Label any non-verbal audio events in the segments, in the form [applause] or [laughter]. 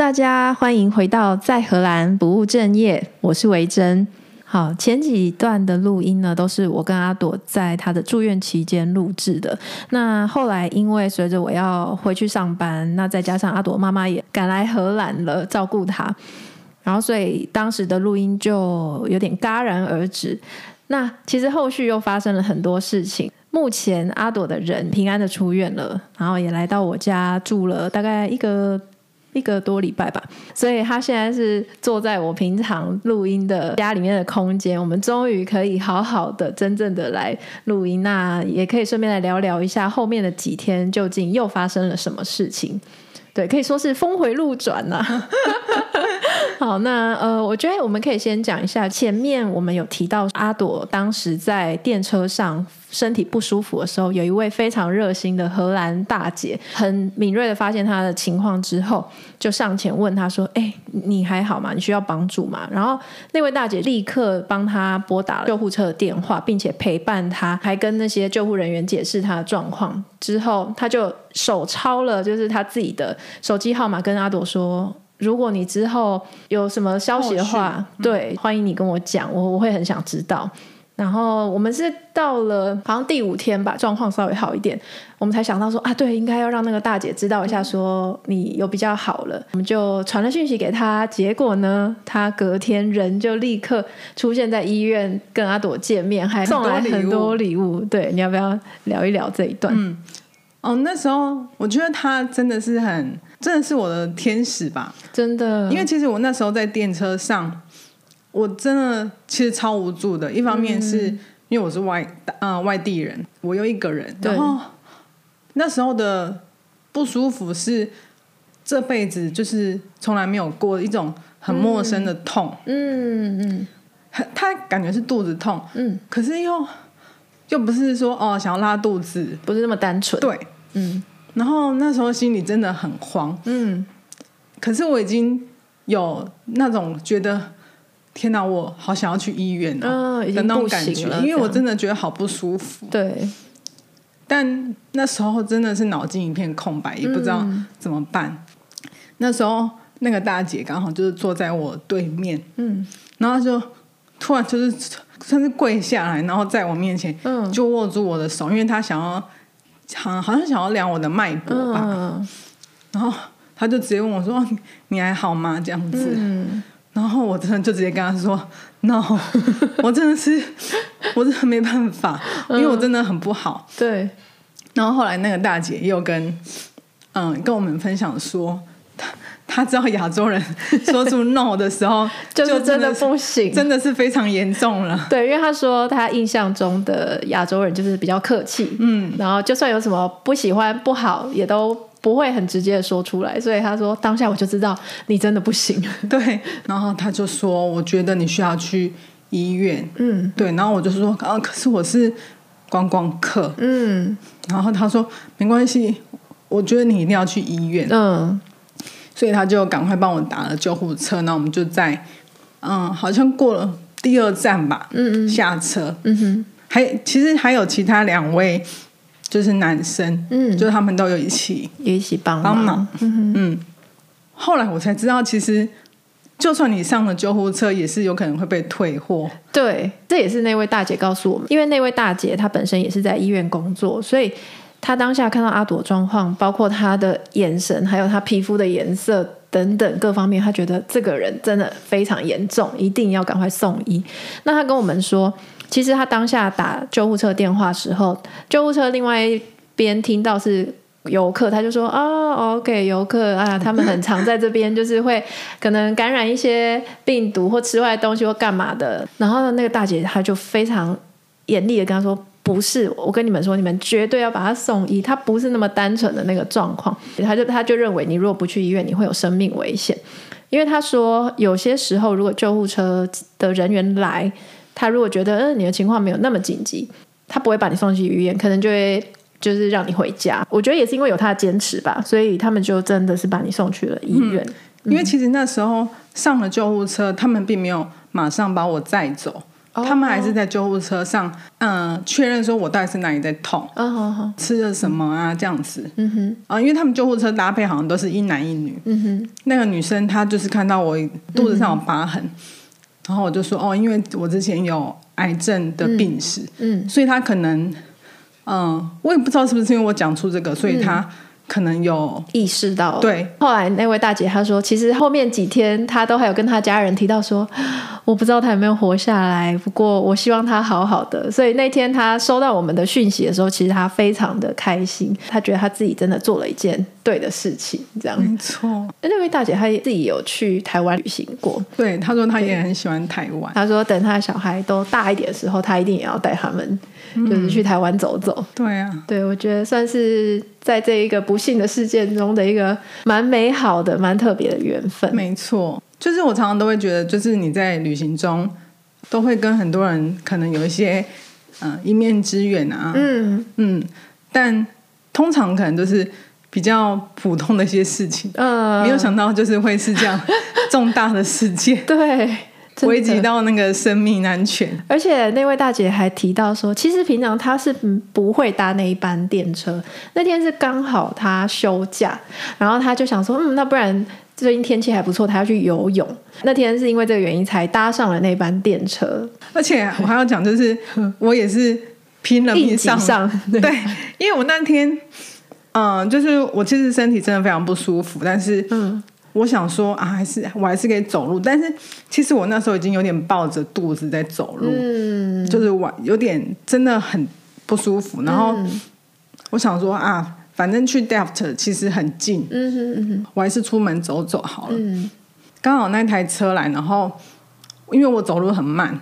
大家欢迎回到在荷兰不务正业，我是维珍。好，前几段的录音呢，都是我跟阿朵在他的住院期间录制的。那后来因为随着我要回去上班，那再加上阿朵妈妈也赶来荷兰了，照顾他，然后所以当时的录音就有点戛然而止。那其实后续又发生了很多事情。目前阿朵的人平安的出院了，然后也来到我家住了大概一个。一个多礼拜吧，所以他现在是坐在我平常录音的家里面的空间，我们终于可以好好的、真正的来录音。那也可以顺便来聊聊一下后面的几天究竟又发生了什么事情。对，可以说是峰回路转呐、啊。[laughs] 好，那呃，我觉得我们可以先讲一下前面我们有提到阿朵当时在电车上。身体不舒服的时候，有一位非常热心的荷兰大姐，很敏锐的发现他的情况之后，就上前问他说：“哎，你还好吗？你需要帮助吗？”然后那位大姐立刻帮他拨打了救护车的电话，并且陪伴他，还跟那些救护人员解释他的状况。之后，他就手抄了就是他自己的手机号码，跟阿朵说：“如果你之后有什么消息的话，对，欢迎你跟我讲，我我会很想知道。”然后我们是到了好像第五天吧，状况稍微好一点，我们才想到说啊，对，应该要让那个大姐知道一下，说你有比较好了。我们就传了讯息给她，结果呢，她隔天人就立刻出现在医院跟阿朵见面，还送来很多礼物。对，你要不要聊一聊这一段？嗯，哦，那时候我觉得她真的是很，真的是我的天使吧，真的。因为其实我那时候在电车上。我真的其实超无助的，一方面是因为我是外呃外地人，我又一个人，然后那时候的不舒服是这辈子就是从来没有过一种很陌生的痛，嗯嗯，很他感觉是肚子痛，嗯，可是又又不是说哦想要拉肚子，不是那么单纯，对，嗯，然后那时候心里真的很慌，嗯，可是我已经有那种觉得。天哪，我好想要去医院哦，的那种感觉，因为我真的觉得好不舒服。对，但那时候真的是脑筋一片空白，也不知道怎么办。嗯、那时候那个大姐刚好就是坐在我对面，嗯，然后就突然就是算是跪下来，然后在我面前，就握住我的手，因为她想要，好好像想要量我的脉搏吧。嗯、然后她就直接问我说：“你还好吗？”这样子。嗯然后我真的就直接跟他说：[laughs] “No，[laughs] 我真的是，我真的没办法，因为我真的很不好。”对。然后后来那个大姐又跟嗯跟我们分享说，她她知道亚洲人说出 [laughs] “No” 的时候，就真的不行，真的是非常严重了。对，因为她说她印象中的亚洲人就是比较客气，嗯，然后就算有什么不喜欢、不好，也都。不会很直接的说出来，所以他说当下我就知道你真的不行。[laughs] 对，然后他就说，我觉得你需要去医院。嗯，对，然后我就说啊，可是我是观光客。嗯，然后他说没关系，我觉得你一定要去医院。嗯，所以他就赶快帮我打了救护车，然后我们就在嗯，好像过了第二站吧。嗯嗯，下车。嗯哼，还其实还有其他两位。就是男生，嗯，就是他们都有一起一起帮帮忙，嗯嗯。后来我才知道，其实就算你上了救护车，也是有可能会被退货。对，这也是那位大姐告诉我们，因为那位大姐她本身也是在医院工作，所以她当下看到阿朵状况，包括她的眼神，还有她皮肤的颜色等等各方面，她觉得这个人真的非常严重，一定要赶快送医。那她跟我们说。其实他当下打救护车电话时候，救护车另外一边听到是游客，他就说：“啊、哦，OK，游客啊，他们很常在这边，就是会可能感染一些病毒或吃坏东西或干嘛的。”然后那个大姐她就非常严厉的跟他说：“不是，我跟你们说，你们绝对要把他送医，他不是那么单纯的那个状况。”他就他就认为你如果不去医院，你会有生命危险，因为他说有些时候如果救护车的人员来。他如果觉得嗯，你的情况没有那么紧急，他不会把你送去医院，可能就会就是让你回家。我觉得也是因为有他的坚持吧，所以他们就真的是把你送去了医院。嗯，因为其实那时候上了救护车，他们并没有马上把我载走，哦、他们还是在救护车上，嗯、呃，确认说我到底是哪里在痛，哦好好、吃了什么啊，这样子。嗯哼，啊，因为他们救护车搭配好像都是一男一女。嗯哼，那个女生她就是看到我肚子上有疤痕，嗯、然后我就说哦，因为我之前有癌症的病史，嗯，嗯所以他可能，嗯、呃，我也不知道是不是因为我讲出这个，所以他。嗯可能有意识到，对。后来那位大姐她说，其实后面几天她都还有跟她家人提到说，[gasps] 我不知道她有没有活下来，不过我希望她好好的。所以那天她收到我们的讯息的时候，其实她非常的开心，她觉得她自己真的做了一件对的事情，这样。没错。那位大姐她自己有去台湾旅行过，对，她说她也很喜欢台湾。她说等她的小孩都大一点的时候，她一定也要带他们。就是去台湾走走，嗯，对啊，对，我觉得算是在这一个不幸的事件中的一个蛮美好的、蛮特别的缘分。没错，就是我常常都会觉得，就是你在旅行中都会跟很多人可能有一些嗯、呃、一面之缘啊，嗯。嗯，但通常可能都是比较普通的一些事情，嗯，没有想到就是会是这样 [laughs] 重大的事件，对。危及到那个生命安全，而且那位大姐还提到说，其实平常她是不会搭那一班电车。那天是刚好她休假，然后她就想说，嗯，那不然最近天气还不错，她要去游泳。那天是因为这个原因才搭上了那班电车。而且我还要讲，就是我也是拼了命上，上对，对，因为我那天，嗯、呃，就是我其实身体真的非常不舒服，但是嗯。我想说啊，还是我还是可以走路，但是其实我那时候已经有点抱着肚子在走路，嗯，就是我有点真的很不舒服。然后我想说啊，反正去 Delft 其实很近，嗯哼嗯哼，我还是出门走走好了。嗯，刚好那台车来，然后因为我走路很慢。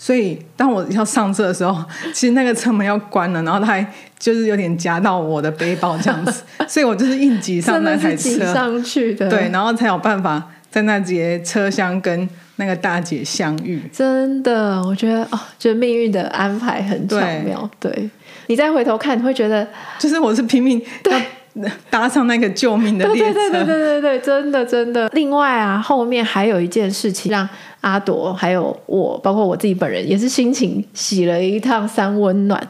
所以当我要上车的时候，[laughs] 其实那个车门要关了，然后他还就是有点夹到我的背包这样子，[laughs] 所以我就是硬挤上那台车上去的，对，然后才有办法在那节车厢跟那个大姐相遇。真的，我觉得哦，觉得命运的安排很巧妙。对，对，你再回头看，你会觉得就是我是拼命要 [laughs] 搭上那个救命的列车，对对对对对对，真的真的。另外啊，后面还有一件事情让。阿朵还有我，包括我自己本人，也是心情洗了一趟三温暖。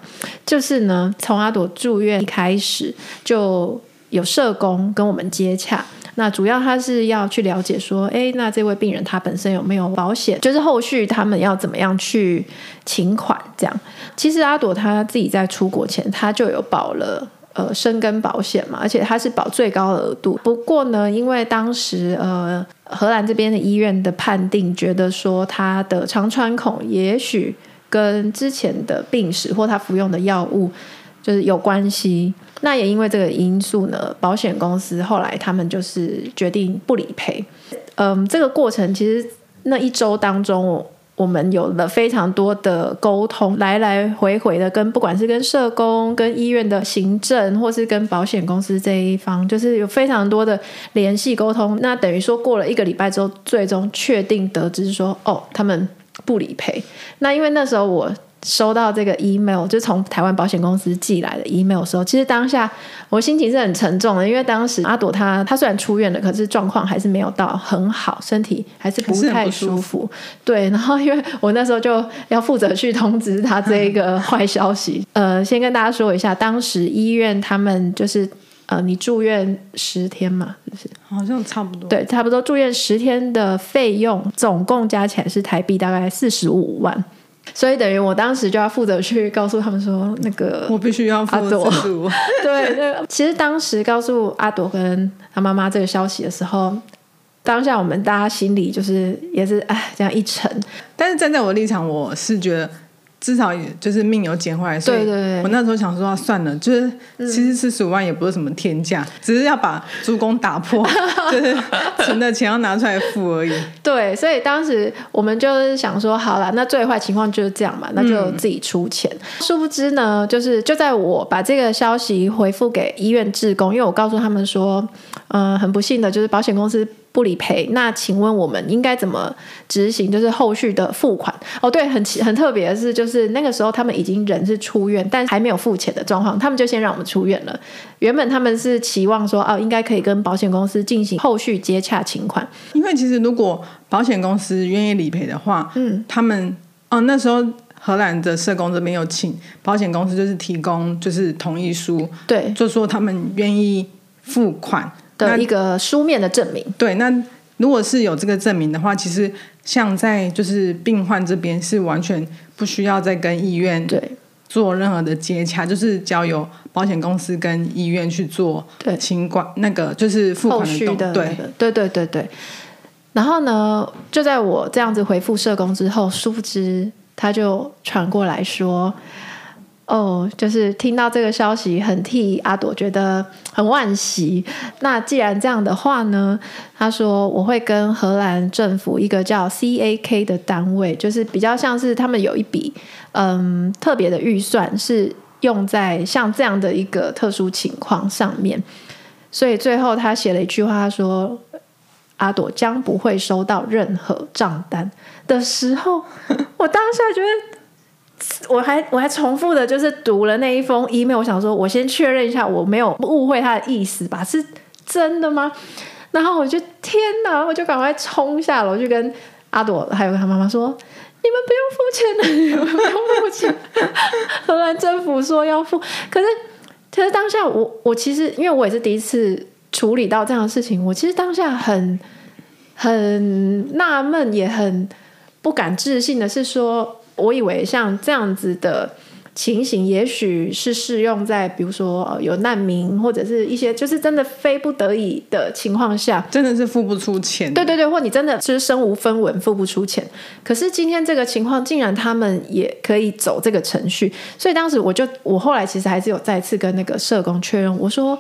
就是呢，从阿朵住院一开始，就有社工跟我们接洽。那主要他是要去了解说，哎，那这位病人他本身有没有保险？就是后续他们要怎么样去请款这样。其实阿朵他自己在出国前，他就有保了。呃，生根保险嘛，而且它是保最高额度。不过呢，因为当时呃，荷兰这边的医院的判定，觉得说他的肠穿孔也许跟之前的病史或他服用的药物就是有关系。那也因为这个因素呢，保险公司后来他们就是决定不理赔。嗯，这个过程其实那一周当中。我们有了非常多的沟通，来来回回的跟不管是跟社工、跟医院的行政，或是跟保险公司这一方，就是有非常多的联系沟通。那等于说过了一个礼拜之后，最终确定得知说，哦，他们不理赔。那因为那时候我。收到这个 email，就从台湾保险公司寄来的 email 的时候，其实当下我心情是很沉重的，因为当时阿朵她她虽然出院了，可是状况还是没有到很好，身体还是不太舒服。舒服对，然后因为我那时候就要负责去通知她这一个坏消息。[laughs] 呃，先跟大家说一下，当时医院他们就是呃，你住院十天嘛，就是好像差不多，对，差不多住院十天的费用总共加起来是台币大概四十五万。所以等于我当时就要负责去告诉他们说，那个我必须要负责阿朵。[laughs] 对，那其实当时告诉阿朵跟他妈妈这个消息的时候，当下我们大家心里就是也是哎这样一沉。但是站在我的立场，我是觉得。至少也就是命有捡回来，所以我那时候想说算了，就是其实四十五万也不是什么天价，嗯、只是要把猪公打破，[laughs] 就是存的钱要拿出来付而已。[laughs] 对，所以当时我们就是想说，好了，那最坏情况就是这样嘛，那就自己出钱。嗯、殊不知呢，就是就在我把这个消息回复给医院志工，因为我告诉他们说，嗯、呃，很不幸的就是保险公司。不理赔，那请问我们应该怎么执行？就是后续的付款哦，对，很很特别的是，就是那个时候他们已经人是出院，但还没有付钱的状况，他们就先让我们出院了。原本他们是期望说，哦，应该可以跟保险公司进行后续接洽请款，因为其实如果保险公司愿意理赔的话，嗯，他们哦，那时候荷兰的社工这边有请保险公司，就是提供就是同意书，对，就说他们愿意付款的一个书面的证明。对，那如果是有这个证明的话，其实像在就是病患这边是完全不需要再跟医院对做任何的接洽，就是交由保险公司跟医院去做对请管那个就是付款的对对对对。然后呢，就在我这样子回复社工之后，殊不知他就传过来说：“哦，就是听到这个消息，很替阿朵觉得很惋惜。那既然这样的话呢，他说我会跟荷兰政府一个叫 CAK 的单位，就是比较像是他们有一笔嗯特别的预算，是用在像这样的一个特殊情况上面。所以最后他写了一句话，说。”阿朵将不会收到任何账单的时候，我当下觉得，我还我还重复的，就是读了那一封 email，我想说，我先确认一下，我没有误会他的意思吧？是真的吗？然后我就天哪，我就赶快冲下楼去跟阿朵还有他妈妈说：“你们不用付钱的，你们不用付钱。[laughs] ”荷兰政府说要付，可是可是当下我我其实因为我也是第一次。处理到这样的事情，我其实当下很很纳闷，也很不敢置信的是说，我以为像这样子的情形，也许是适用在比如说有难民或者是一些就是真的非不得已的情况下，真的是付不出钱。对对对，或你真的是身无分文付不出钱。可是今天这个情况，竟然他们也可以走这个程序，所以当时我就我后来其实还是有再次跟那个社工确认，我说。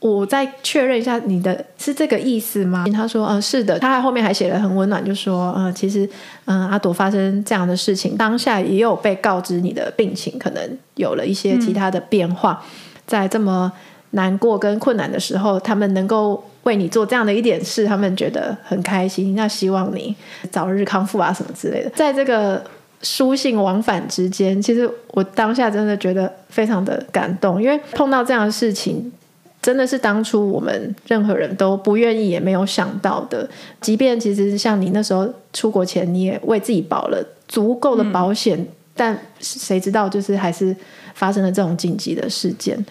我再确认一下，你的是这个意思吗？他说，嗯，是的。他还后面还写了很温暖，就说，嗯，其实，嗯，阿朵发生这样的事情，当下也有被告知你的病情可能有了一些其他的变化，在这么难过跟困难的时候，他们能够为你做这样的一点事，他们觉得很开心。那希望你早日康复啊，什么之类的。在这个书信往返之间，其实我当下真的觉得非常的感动，因为碰到这样的事情。真的是当初我们任何人都不愿意也没有想到的。即便其实像你那时候出国前，你也为自己保了足够的保险，嗯、但谁知道就是还是发生了这种紧急的事件。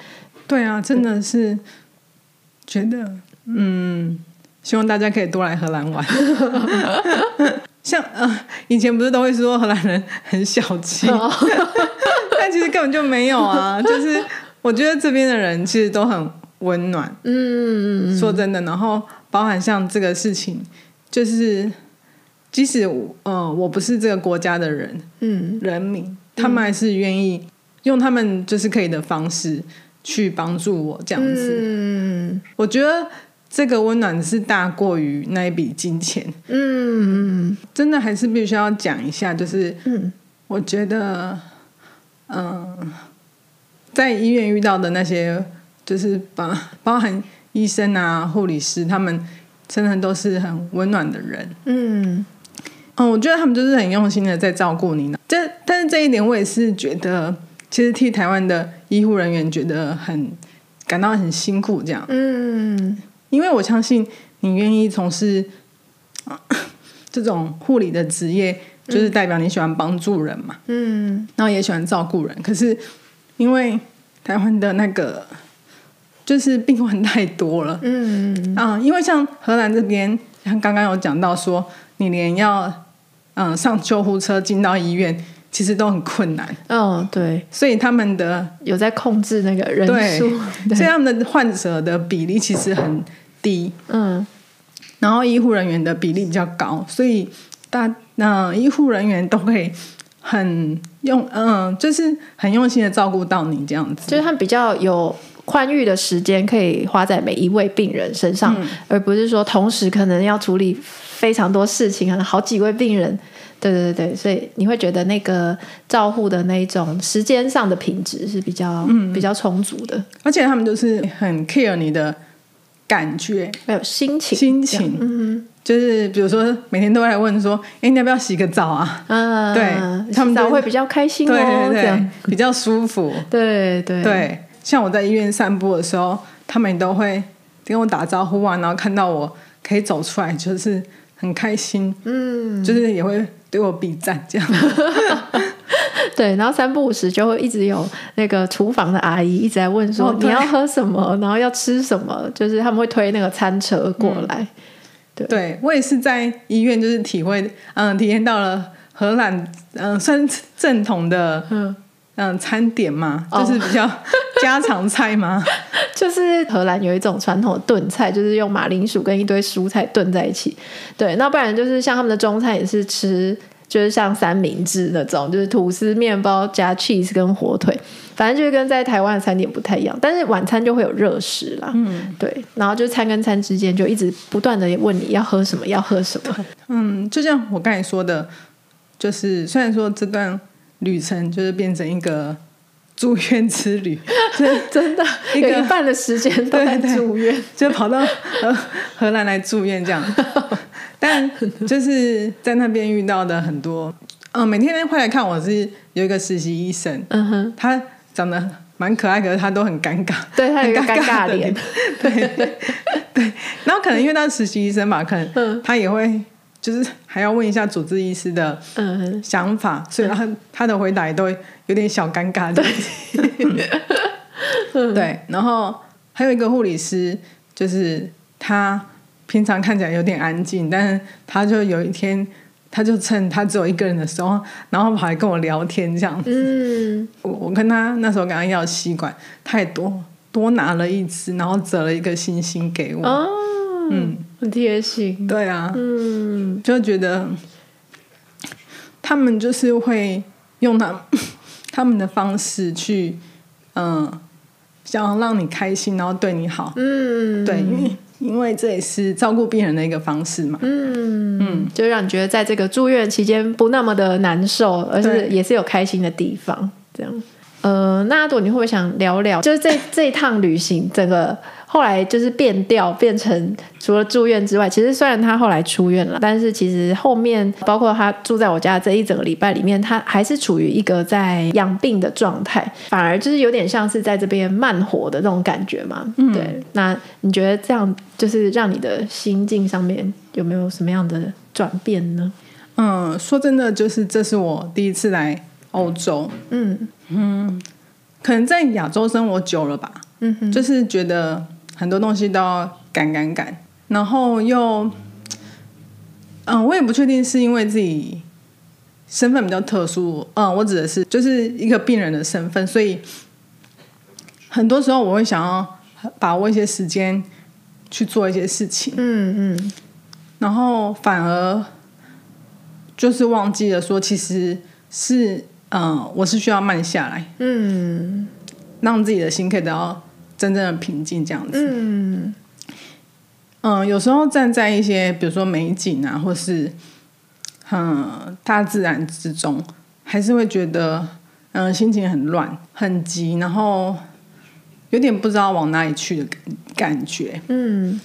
对啊，真的是觉得，嗯，希望大家可以多来荷兰玩。[laughs] 像呃，以前不是都会说荷兰人很小气，[laughs] 但其实根本就没有啊。就是我觉得这边的人其实都很。温暖，嗯，说真的，然后包含像这个事情，就是即使，呃，我不是这个国家的人，嗯，人民，他们还是愿意用他们就是可以的方式去帮助我这样子。嗯，我觉得这个温暖是大过于那一笔金钱。嗯，真的还是必须要讲一下，就是，嗯，我觉得，嗯，呃，在医院遇到的那些。就是包包含医生啊、护理师，他们真的都是很温暖的人。嗯，哦，我觉得他们就是很用心的在照顾你呢。这但是这一点，我也是觉得，其实替台湾的医护人员觉得很感到很辛苦，这样。嗯，因为我相信你愿意从事 [coughs] 这种护理的职业，就是代表你喜欢帮助人嘛。嗯，然后也喜欢照顾人。可是因为台湾的那个。就是病患太多了，嗯嗯啊，因为像荷兰这边，像刚刚有讲到说，你连要嗯上救护车进到医院，其实都很困难。哦，对，所以他们的有在控制那个人数，对，所以他们的患者的比例其实很低，嗯，然后医护人员的比例比较高，所以大那医护人员都会很用，嗯，就是很用心的照顾到你这样子，就是他比较有。宽裕的时间可以花在每一位病人身上，嗯、而不是说同时可能要处理非常多事情，可能好几位病人。对对对，所以你会觉得那个照护的那一种时间上的品质是比较、嗯、比较充足的，而且他们就是很 care 你的感觉，还有心情，心情，嗯，就是比如说每天都来问说，哎，你要不要洗个澡啊？嗯，对，他们都会比较开心哦，对对对，这样。比较舒服，对对。对。像我在医院散步的时候，他们都会跟我打招呼啊，然后看到我可以走出来，就是很开心，嗯，就是也会对我比赞这样。[laughs] 对，然后三不五时就会一直有那个厨房的阿姨一直在问说、哦、你要喝什么，然后要吃什么，就是他们会推那个餐车过来。嗯、对，对我也是在医院就是体会，嗯，体验到了荷兰，嗯，算正统的，嗯嗯，餐点嘛，就是比较 [laughs] 家常菜吗，就是荷兰有一种传统的炖菜，就是用马铃薯跟一堆蔬菜炖在一起。对，那不然就是像他们的中餐也是吃。就是像三明治那种，就是吐司、面包加 cheese 跟火腿，反正就是跟在台湾的餐点不太一样。但是晚餐就会有热食啦，嗯，对。然后就餐跟餐之间就一直不断的问你要喝什么，要喝什么。[laughs] 嗯，就像我刚才说的，就是虽然说这段旅程就是变成一个住院之旅，真 [laughs] 真的一个半的时间都在住院，就跑到荷荷兰来住院这样。[laughs] 但就是在那边遇到的很多，嗯，每天会来看我是有一个实习医生，嗯哼，他长得蛮可爱，可是他都很尴尬，对他有个尴尬脸，对对对，然后可能因为他是实习医生嘛，可能他也会就是还要问一下主治医师的想法，所以他他的回答也都有点小尴尬的，对，[laughs] 然后还有一个护理师，就是他。平常看起来有点安静，但是他就有一天，他就趁他只有一个人的时候，然后跑来跟我聊天这样子。嗯，我我跟他那时候跟他要吸管，他也多多拿了一支，然后折了一个星星给我。哦，嗯，很贴心。对啊，嗯，就觉得他们就是会用他 [laughs] 他们的方式去，嗯，想要让你开心，然后对你好。嗯，对，因为。因为这也是照顾病人的一个方式嘛，嗯嗯，就让你觉得在这个住院期间不那么的难受，而是也是有开心的地方，这样。呃，那阿朵，你会不会想聊聊，就是这这一趟旅行，整个后来就是变调，变成除了住院之外，其实虽然他后来出院了，但是其实后面包括他住在我家这一整个礼拜里面，他还是处于一个在养病的状态，反而就是有点像是在这边慢活的那种感觉嘛。嗯，对。那你觉得这样就是让你的心境上面有没有什么样的转变呢？嗯，说真的，就是这是我第一次来欧洲。嗯。嗯，可能在亚洲生活久了吧，嗯哼，就是觉得很多东西都要赶赶赶，然后又，嗯，我也不确定是因为自己身份比较特殊，嗯，我指的是就是一个病人的身份，所以很多时候我会想要把握一些时间去做一些事情，嗯嗯，然后反而就是忘记了说，其实是。嗯，我是需要慢下来，嗯，让自己的心可以得到真正的平静，这样子。嗯，嗯，有时候站在一些比如说美景啊，或是嗯大自然之中，还是会觉得嗯心情很乱、很急，然后有点不知道往哪里去的感感觉。嗯，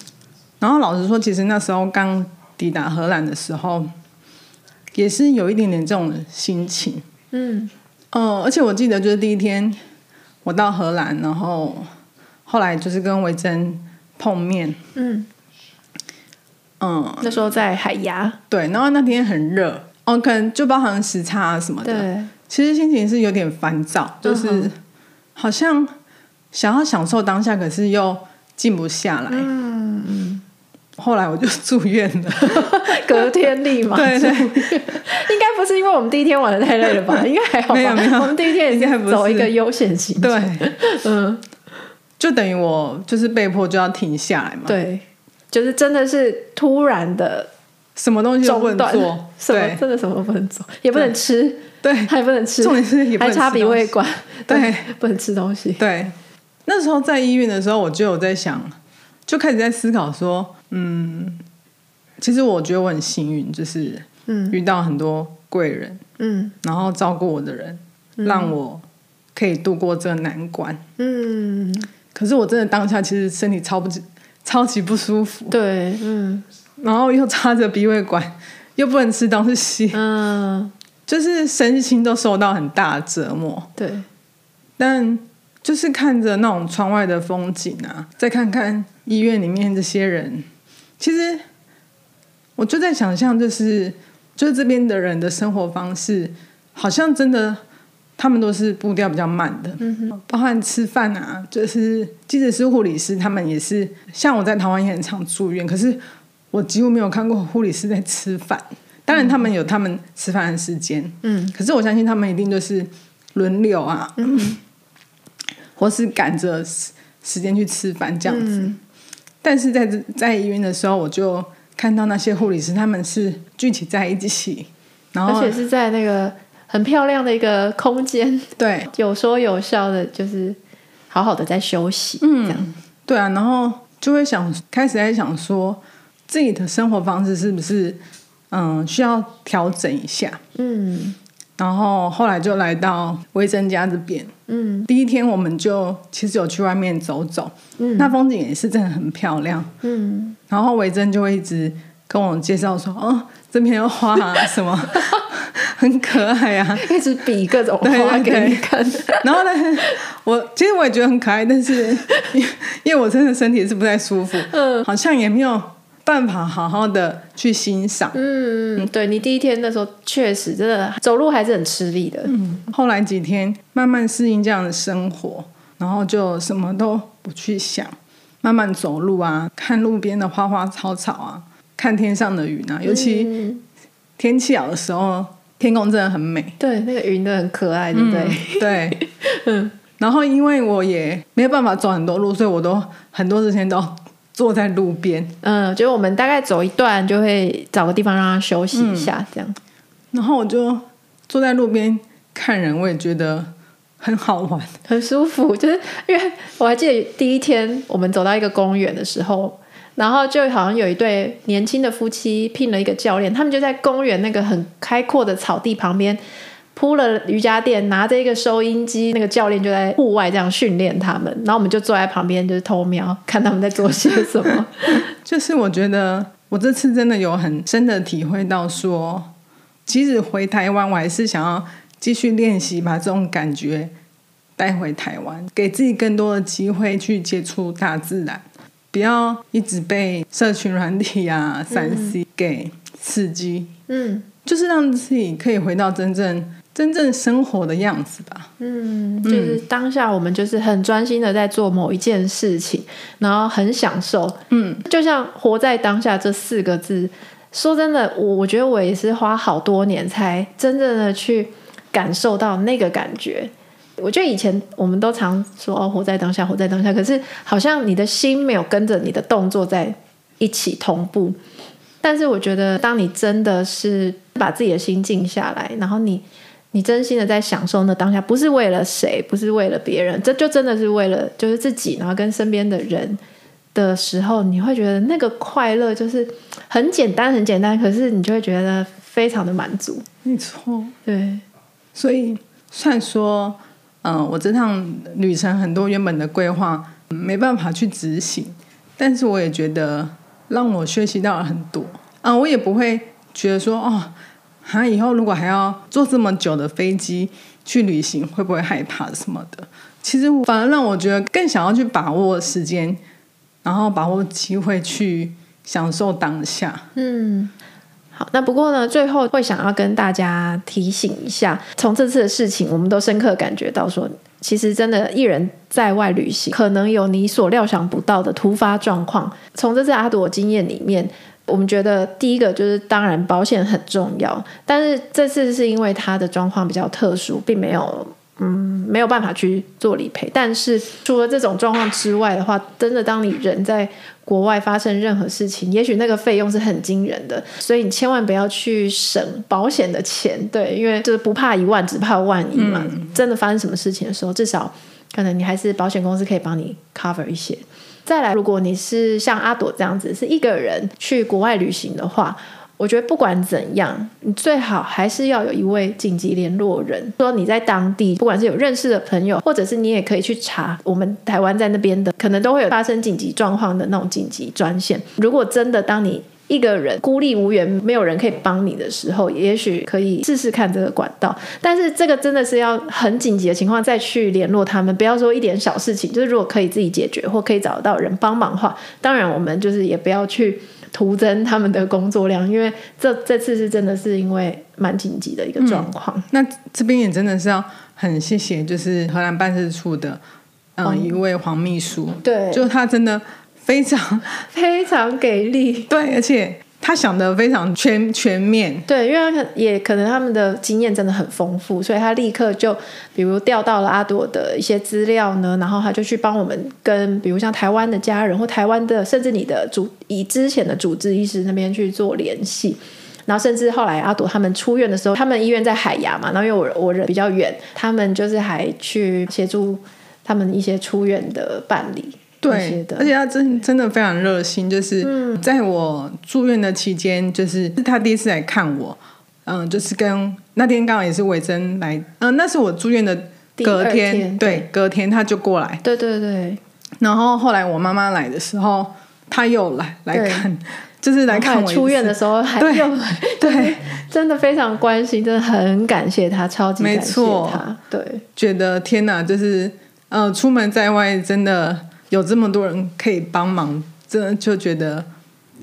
然后老实说，其实那时候刚抵达荷兰的时候，也是有一点点这种心情。嗯，哦，而且我记得就是第一天我到荷兰，然后后来就是跟维珍碰面。嗯，嗯，那时候在海牙。对，然后那天很热，哦，可能就包含时差什么的。对，其实心情是有点烦躁，就是好像想要享受当下，可是又静不下来。嗯嗯。后来我就住院了，[laughs] 隔天立马。对对，应该不是因为我们第一天玩的太累了吧？[laughs] 应该还好吧？没有没有，我们第一天也是走一个悠闲型。对，嗯，就等于我就是被迫就要停下来嘛。对，就是真的是突然的，什么东西都不能做，什么真的什么都不能做，也不能吃，对，还不能吃，重点是也还插鼻胃管，[laughs] 对，不能吃东西。对，那时候在医院的时候，我就有在想，就开始在思考说。嗯，其实我觉得我很幸运，就是嗯。遇到很多贵人，嗯，然后照顾我的人，嗯，让我可以度过这个难关。嗯，可是我真的当下其实身体超不超级不舒服，对，嗯，然后又插着鼻胃管，又不能吃东西，嗯，就是身心都受到很大的折磨。对，但就是看着那种窗外的风景啊，再看看医院里面这些人。其实，我就在想象，就是，就是这边的人的生活方式，好像真的他们都是步调比较慢的，嗯哼，包含吃饭啊，就是即使是护理师，他们也是像我在台湾也很常住院，可是我几乎没有看过护理师在吃饭。当然，他们有他们吃饭的时间，嗯，可是我相信他们一定就是轮流啊，嗯，或是赶着时间去吃饭这样子。嗯、但是在在医院的时候，我就看到那些护理师，他们是聚集在一起，然后而且是在那个很漂亮的一个空间，对，有说有笑的，就是好好的在休息，嗯，这样对啊，然后就会想开始在想说自己的生活方式是不是。嗯，需要调整一下。嗯，然后后来就来到维珍家这边。嗯，第一天我们就其实有去外面走走。嗯，那风景也是真的很漂亮。嗯，然后维珍就会一直跟我介绍说：“哦，这边有花啊，什么 [laughs] 很可爱啊，一直比各种花给你看。”然后呢，我其实我也觉得很可爱，但是 [laughs] 因为我真的身体是不太舒服，嗯，好像也没有。办法好好的去欣赏。嗯，对，你第一天的时候确实真的走路还是很吃力的。嗯，后来几天慢慢适应这样的生活，然后就什么都不去想，慢慢走路啊，看路边的花花草草啊，看天上的云啊，尤其天气好的时候，天空真的很美。对，那个云都很可爱，对不对？嗯，对。[laughs] 嗯，然后因为我也没有办法走很多路，所以我都很多时间都。坐在路边，嗯，就我们大概走一段，就会找个地方让他休息一下，这样。嗯，然后我就坐在路边看人，我也觉得很好玩，很舒服。就是因为我还记得第一天我们走到一个公园的时候，然后就好像有一对年轻的夫妻聘了一个教练，他们就在公园那个很开阔的草地旁边。铺了瑜伽垫，拿着一个收音机，那个教练就在户外这样训练他们，然后我们就坐在旁边，就是偷瞄，看他们在做些什么。[laughs] 就是我觉得我这次真的有很深的体会到说，说即使回台湾，我还是想要继续练习，把这种感觉带回台湾，给自己更多的机会去接触大自然，不要一直被社群软体啊、三 C 给刺激。嗯，就是让自己可以回到真正。真正生活的样子吧，嗯，就是当下我们就是很专心的在做某一件事情，然后很享受，嗯，就像活在当下这四个字。说真的，我我觉得我也是花好多年才真正的去感受到那个感觉。我觉得以前我们都常说哦，活在当下，活在当下，可是好像你的心没有跟着你的动作在一起同步。但是我觉得，当你真的是把自己的心静下来，然后你。你真心的在享受那当下，不是为了谁，不是为了别人，这就真的是为了就是自己，然后跟身边的人的时候，你会觉得那个快乐就是很简单，很简单，可是你就会觉得非常的满足。没错，对。所以，虽然说，嗯、我这趟旅程很多原本的规划没办法去执行，但是我也觉得让我学习到了很多。啊、我也不会觉得说，哦。哈，以后如果还要坐这么久的飞机去旅行，会不会害怕什么的？其实反而让我觉得更想要去把握时间，然后把握机会去享受当下。嗯，那不过呢，最后会想要跟大家提醒一下，从这次的事情，我们都深刻感觉到说，其实真的，一人在外旅行，可能有你所料想不到的突发状况。从这次阿朵经验里面。我们觉得第一个就是，当然保险很重要，但是这次是因为他的状况比较特殊，并没有嗯没有办法去做理赔。但是除了这种状况之外的话，真的当你人在国外发生任何事情，也许那个费用是很惊人的，所以你千万不要去省保险的钱，对，因为就是不怕一万，只怕万一嘛。嗯、真的发生什么事情的时候，至少可能你还是保险公司可以帮你 cover 一些。再来，如果你是像阿朵这样子是一个人去国外旅行的话，我觉得不管怎样，你最好还是要有一位紧急联络人。说你在当地，不管是有认识的朋友，或者是你也可以去查我们台湾在那边的，可能都会有发生紧急状况的那种紧急专线。如果真的当你一个人孤立无援，没有人可以帮你的时候，也许可以试试看这个管道。但是这个真的是要很紧急的情况再去联络他们，不要说一点小事情。就是如果可以自己解决或可以找到人帮忙的话，当然我们就是也不要去徒增他们的工作量，因为这这次是真的是因为蛮紧急的一个状况。嗯、那这边也真的是要很谢谢，就是荷兰办事处的嗯、呃、一位黄秘书，对，就他真的非常 [laughs] 非常给力，对，而且。他想的非常全全面，对，因为他可也可能他们的经验真的很丰富，所以他立刻就比如调到了阿朵的一些资料呢，然后他就去帮我们跟比如像台湾的家人或台湾的甚至你的主以之前的主治医师那边去做联系，然后甚至后来阿朵他们出院的时候，他们医院在海牙嘛，然后因为我我人比较远，他们就是还去协助他们一些出院的办理。对，而且他真真的非常热心，就是在我住院的期间，就是是他第一次来看我，嗯，就是跟那天刚好也是伟珍来，嗯，那是我住院的隔天，天对，对，隔天他就过来，对对对，然后后来我妈妈来的时候，他又来来看，[laughs] 就是来看我出院的时候还又对，真的非常关心，真的很感谢他，超级感谢他，对，觉得天哪，就是呃，出门在外真的。有这么多人可以帮忙，真的就觉得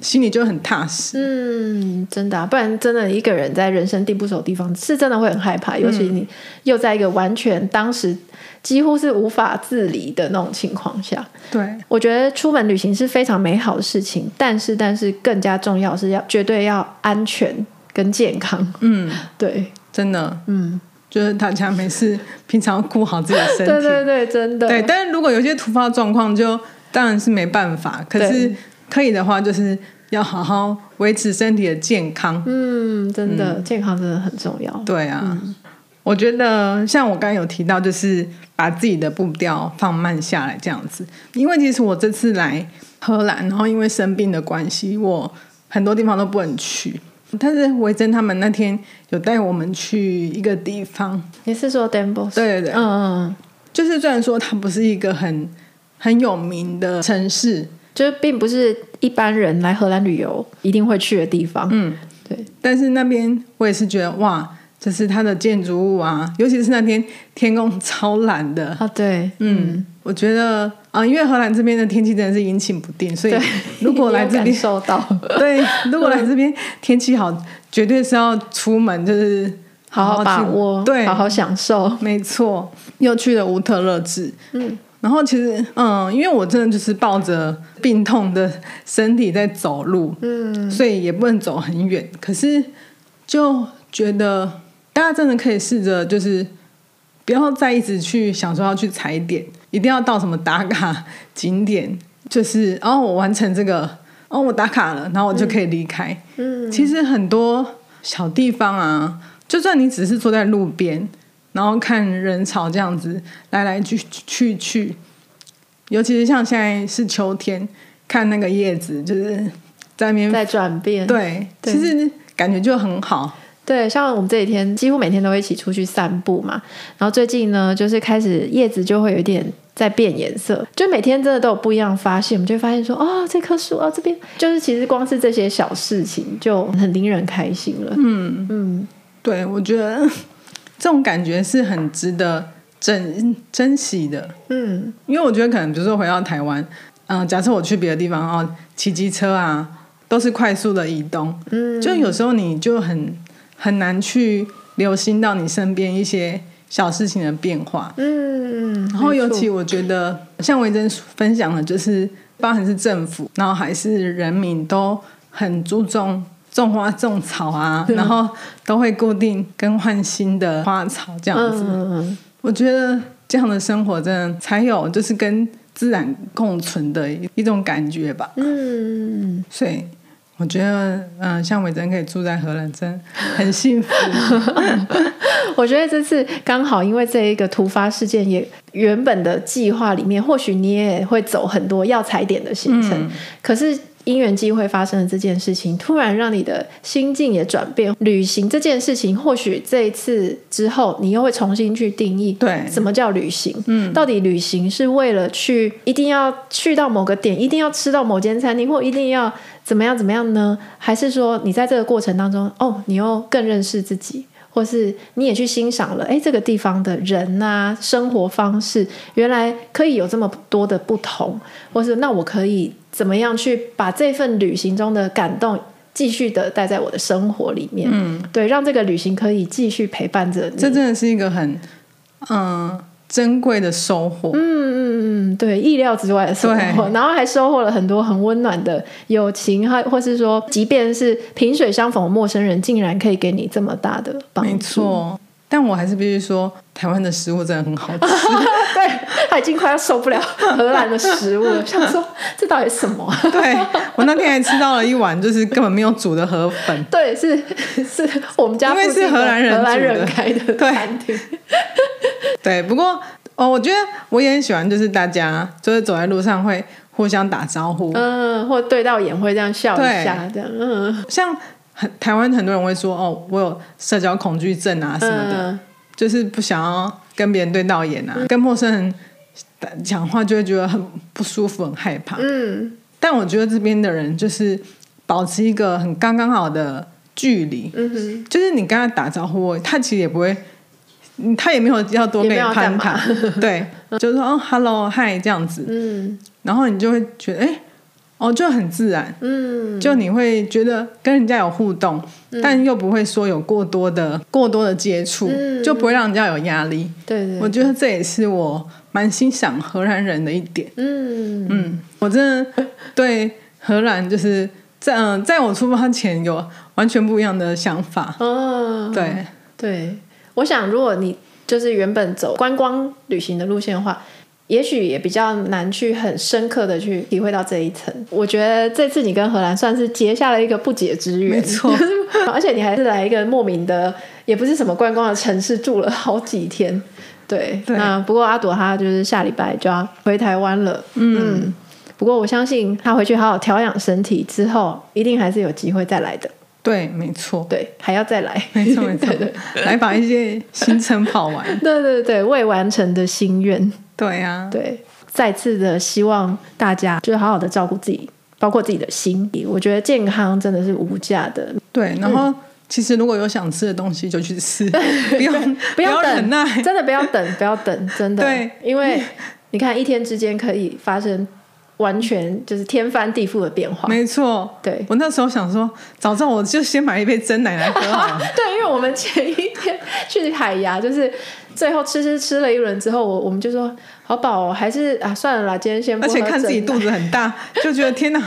心里就很踏实。嗯，真的啊，不然真的一个人在人生地不熟的地方，是真的会很害怕。尤其你又在一个完全当时几乎是无法自理的那种情况下。对，我觉得出门旅行是非常美好的事情，但是但是更加重要是要绝对要安全跟健康。嗯，对，真的，嗯。就是大家没事，平常顾好自己的身体。[laughs] 对对对，真的。对，但是如果有些突发状况，就当然是没办法。可是可以的话，就是要好好维持身体的健康。嗯，真的，嗯、健康真的很重要。对啊，嗯、我觉得像我刚刚有提到，就是把自己的步调放慢下来这样子。因为其实我这次来荷兰，然后因为生病的关系，我很多地方都不能去。但是维珍他们那天有带我们去一个地方，你是说 Den Bosch？对对对，嗯嗯，就是虽然说它不是一个很很有名的城市，就是并不是一般人来荷兰旅游一定会去的地方，嗯，对。但是那边我也是觉得哇，就是它的建筑物啊，尤其是那天天空超蓝的。啊，对，嗯。嗯。我觉得啊、呃，因为荷兰这边的天气真的是阴晴不定，所以如果来这边 [laughs] 受到。[laughs] 对，如果来这边天气好，绝对是要出门，就是好好，好好把握，对，好好享受。没错，又去了乌特勒支，嗯，然后其实嗯，因为我真的就是抱着病痛的身体在走路，嗯，所以也不能走很远，可是就觉得大家真的可以试着就是。不要再一直去想说要去踩点，一定要到什么打卡景点，就是然后我完成这个，然后我打卡了，然后我就可以离开。嗯，其实很多小地方啊，就算你只是坐在路边，然后看人潮这样子来来去去去，尤其是像现在是秋天，看那个叶子就是在那边在转变，对，对，其实感觉就很好。对，像我们这几天几乎每天都会一起出去散步嘛，然后最近呢，就是开始叶子就会有点在变颜色，就每天真的都有不一样的发现，我们就会发现说，哦，这棵树啊，这边就是其实光是这些小事情就很令人开心了。嗯嗯，对，我觉得这种感觉是很值得珍珍惜的。嗯，因为我觉得可能比如说回到台湾，嗯、呃，假设我去别的地方哦，骑机车啊，都是快速的移动，嗯，就有时候你就很。很难去留心到你身边一些小事情的变化，嗯，然后尤其我觉得，像维珍分享的，就是包含是政府，然后还是人民都很注重种花种草啊，[laughs] 然后都会固定更换新的花草这样子。嗯，我觉得这样的生活真的才有就是跟自然共存的一种感觉吧。嗯，所以。我觉得，嗯、呃，像伟珍可以住在荷兰，真很幸福。[laughs] 我觉得这次刚好，因为这一个突发事件，也原本的计划里面，或许你也会走很多要踩点的行程，嗯、可是。因缘机会发生的这件事情，突然让你的心境也转变。旅行这件事情，或许这一次之后，你又会重新去定义，对，什么叫旅行？嗯，到底旅行是为了去，一定要去到某个点，一定要吃到某间餐厅，或一定要怎么样怎么样呢？还是说，你在这个过程当中，哦，你又更认识自己？或是你也去欣赏了，哎，这个地方的人啊，生活方式原来可以有这么多的不同，或是那我可以怎么样去把这份旅行中的感动继续的带在我的生活里面？嗯，对，让这个旅行可以继续陪伴着你。这真的是一个很嗯珍贵的收获。嗯嗯嗯，对，意料之外的收获，然后还收获了很多很温暖的友情，还或是说，即便是萍水相逢的陌生人，竟然可以给你这么大的帮助。没错，但我还是必须说，台湾的食物真的很好吃。[laughs] 对，他已经快要受不了荷兰的食物了，想说 [laughs] 这到底是什么？对，我那天还吃到了一碗，就是根本没有煮的河粉。对，是是我们家因为是荷兰人荷兰人开的餐厅。对，[laughs] 对，不过。哦，我觉得我也很喜欢，就是大家就是走在路上会互相打招呼，嗯，或对到眼会这样笑一下，这样，嗯，像很台湾很多人会说，哦，我有社交恐惧症啊什么的，嗯、就是不想要跟别人对到眼啊，嗯、跟陌生人讲话就会觉得很不舒服、很害怕，嗯，但我觉得这边的人就是保持一个很刚刚好的距离，嗯哼，就是你跟他打招呼，他其实也不会。他也没有要多跟你攀谈，对，[laughs] 就是说哦，hello，hi 这样子，嗯，然后你就会觉得，哎，哦，就很自然，嗯，就你会觉得跟人家有互动，嗯、但又不会说有过多的过多的接触，嗯、就不会让人家有压力。对，对，我觉得这也是我蛮欣赏荷兰人的一点。嗯嗯，我真的对荷兰就是在嗯，在我出发前有完全不一样的想法。哦，对对。我想，如果你就是原本走观光旅行的路线的话，也许也比较难去很深刻的去体会到这一层。我觉得这次你跟荷兰算是结下了一个不解之缘，没错。[laughs] 而且你还是来一个莫名的，也不是什么观光的城市，住了好几天。对，对。那不过阿朵她就是下礼拜就要回台湾了。嗯，嗯。不过我相信她回去好好调养身体之后，一定还是有机会再来的。对，没错，对，还要再来，没错，没错，[laughs] 对对来把一些行程跑完，[laughs] 对对对，未完成的心愿，对啊，对，再次的希望大家就好好的照顾自己，包括自己的心理，我觉得健康真的是无价的，对，然后、嗯、其实如果有想吃的东西就去吃，[laughs] 不用不要忍耐，真的不要等，不要等，真的，对，因为 [laughs] 你看一天之间可以发生。完全就是天翻地覆的变化。没错，对，我那时候想说，早知道我就先买一杯真奶来喝好了。[laughs] 对，因为我们前一天去海牙，就是最后吃吃吃了一轮之后，我我们就说。好饱哦，还是啊，算了啦，今天先不。而且看自己肚子很大，就觉得 [laughs] 天哪，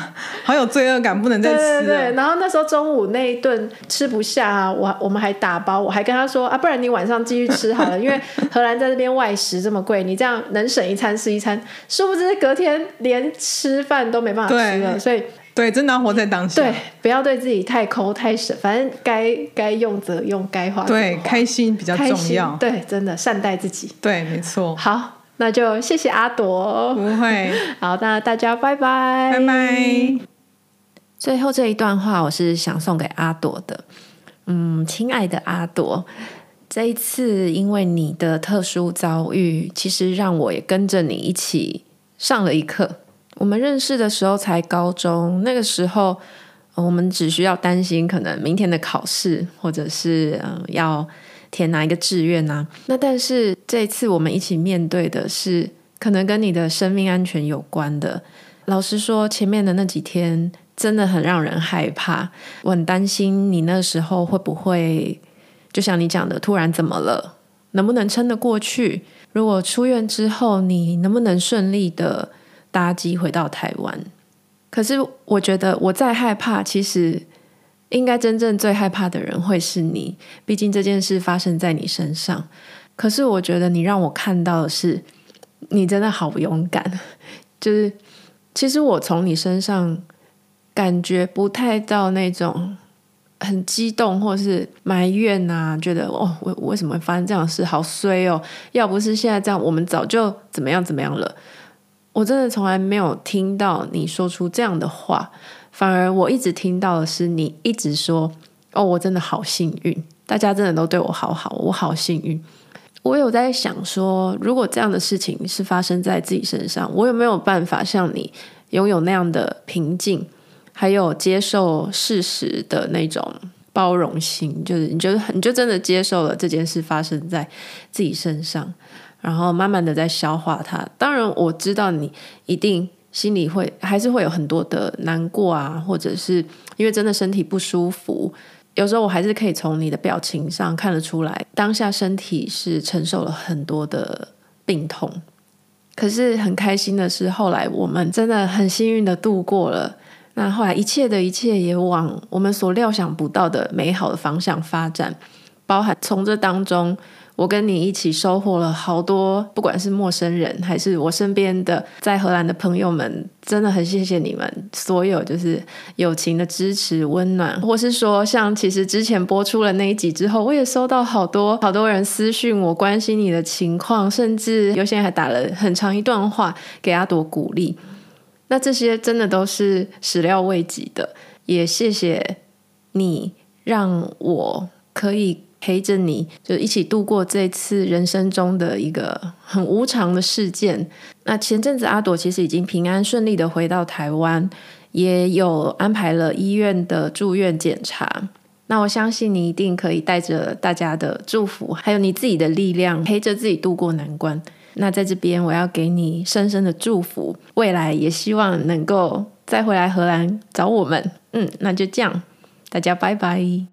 好有罪恶感，不能再吃了。对对对，然后那时候中午那一顿吃不下啊，我我们还打包，我还跟他说啊，不然你晚上继续吃好了，因为荷兰在这边外食这么贵，你这样能省一餐是一餐。殊不知隔天连吃饭都没办法吃了，所以对，真的要活在当下。对，不要对自己太抠太省，反正该该用则用，该花对，开心比较重要。对，真的善待自己。对，没错。好。那就谢谢阿朵，不会。[laughs] 好，那大家拜拜，拜拜。最后这一段话，我是想送给阿朵的。嗯，亲爱的阿朵，这一次因为你的特殊遭遇，其实让我也跟着你一起上了一课。我们认识的时候才高中，那个时候我们只需要担心可能明天的考试，或者是嗯要。填哪一个志愿呢？那但是这次我们一起面对的是可能跟你的生命安全有关的。老实说，前面的那几天真的很让人害怕，我很担心你那时候会不会就像你讲的，突然怎么了？能不能撑得过去？如果出院之后，你能不能顺利的搭机回到台湾？可是我觉得我再害怕，其实。应该真正最害怕的人会是你，毕竟这件事发生在你身上。可是我觉得你让我看到的是，你真的好勇敢。[laughs] 就是其实我从你身上感觉不太到那种很激动或是埋怨啊，觉得哦，我为什么会发生这样的事，好衰哦！要不是现在这样，我们早就怎么样怎么样了。我真的从来没有听到你说出这样的话。反而我一直听到的是你一直说：“哦，我真的好幸运，大家真的都对我好好，我好幸运。”我有在想说，如果这样的事情是发生在自己身上，我有没有办法像你拥有那样的平静，还有接受事实的那种包容心，就是你就你就真的接受了这件事发生在自己身上，然后慢慢的在消化它。当然我知道你一定心里会还是会有很多的难过啊，或者是因为真的身体不舒服，有时候我还是可以从你的表情上看得出来，当下身体是承受了很多的病痛。可是很开心的是，后来我们真的很幸运的度过了。那后来一切的一切也往我们所料想不到的美好的方向发展，包含从这当中，我跟你一起收获了好多，不管是陌生人还是我身边的在荷兰的朋友们，真的很谢谢你们所有就是友情的支持、温暖，或是说像其实之前播出了那一集之后，我也收到好多好多人私讯我关心你的情况，甚至有些人还打了很长一段话给阿朵鼓励。那这些真的都是始料未及的，也谢谢你让我可以陪着你，就一起度过这次人生中的一个很无常的事件。那前阵子阿朵其实已经平安顺利的回到台湾，也有安排了医院的住院检查。那我相信你一定可以带着大家的祝福，还有你自己的力量，陪着自己度过难关。那在这边，我要给你深深的祝福，未来也希望能够再回来荷兰找我们。嗯，那就这样，大家拜拜。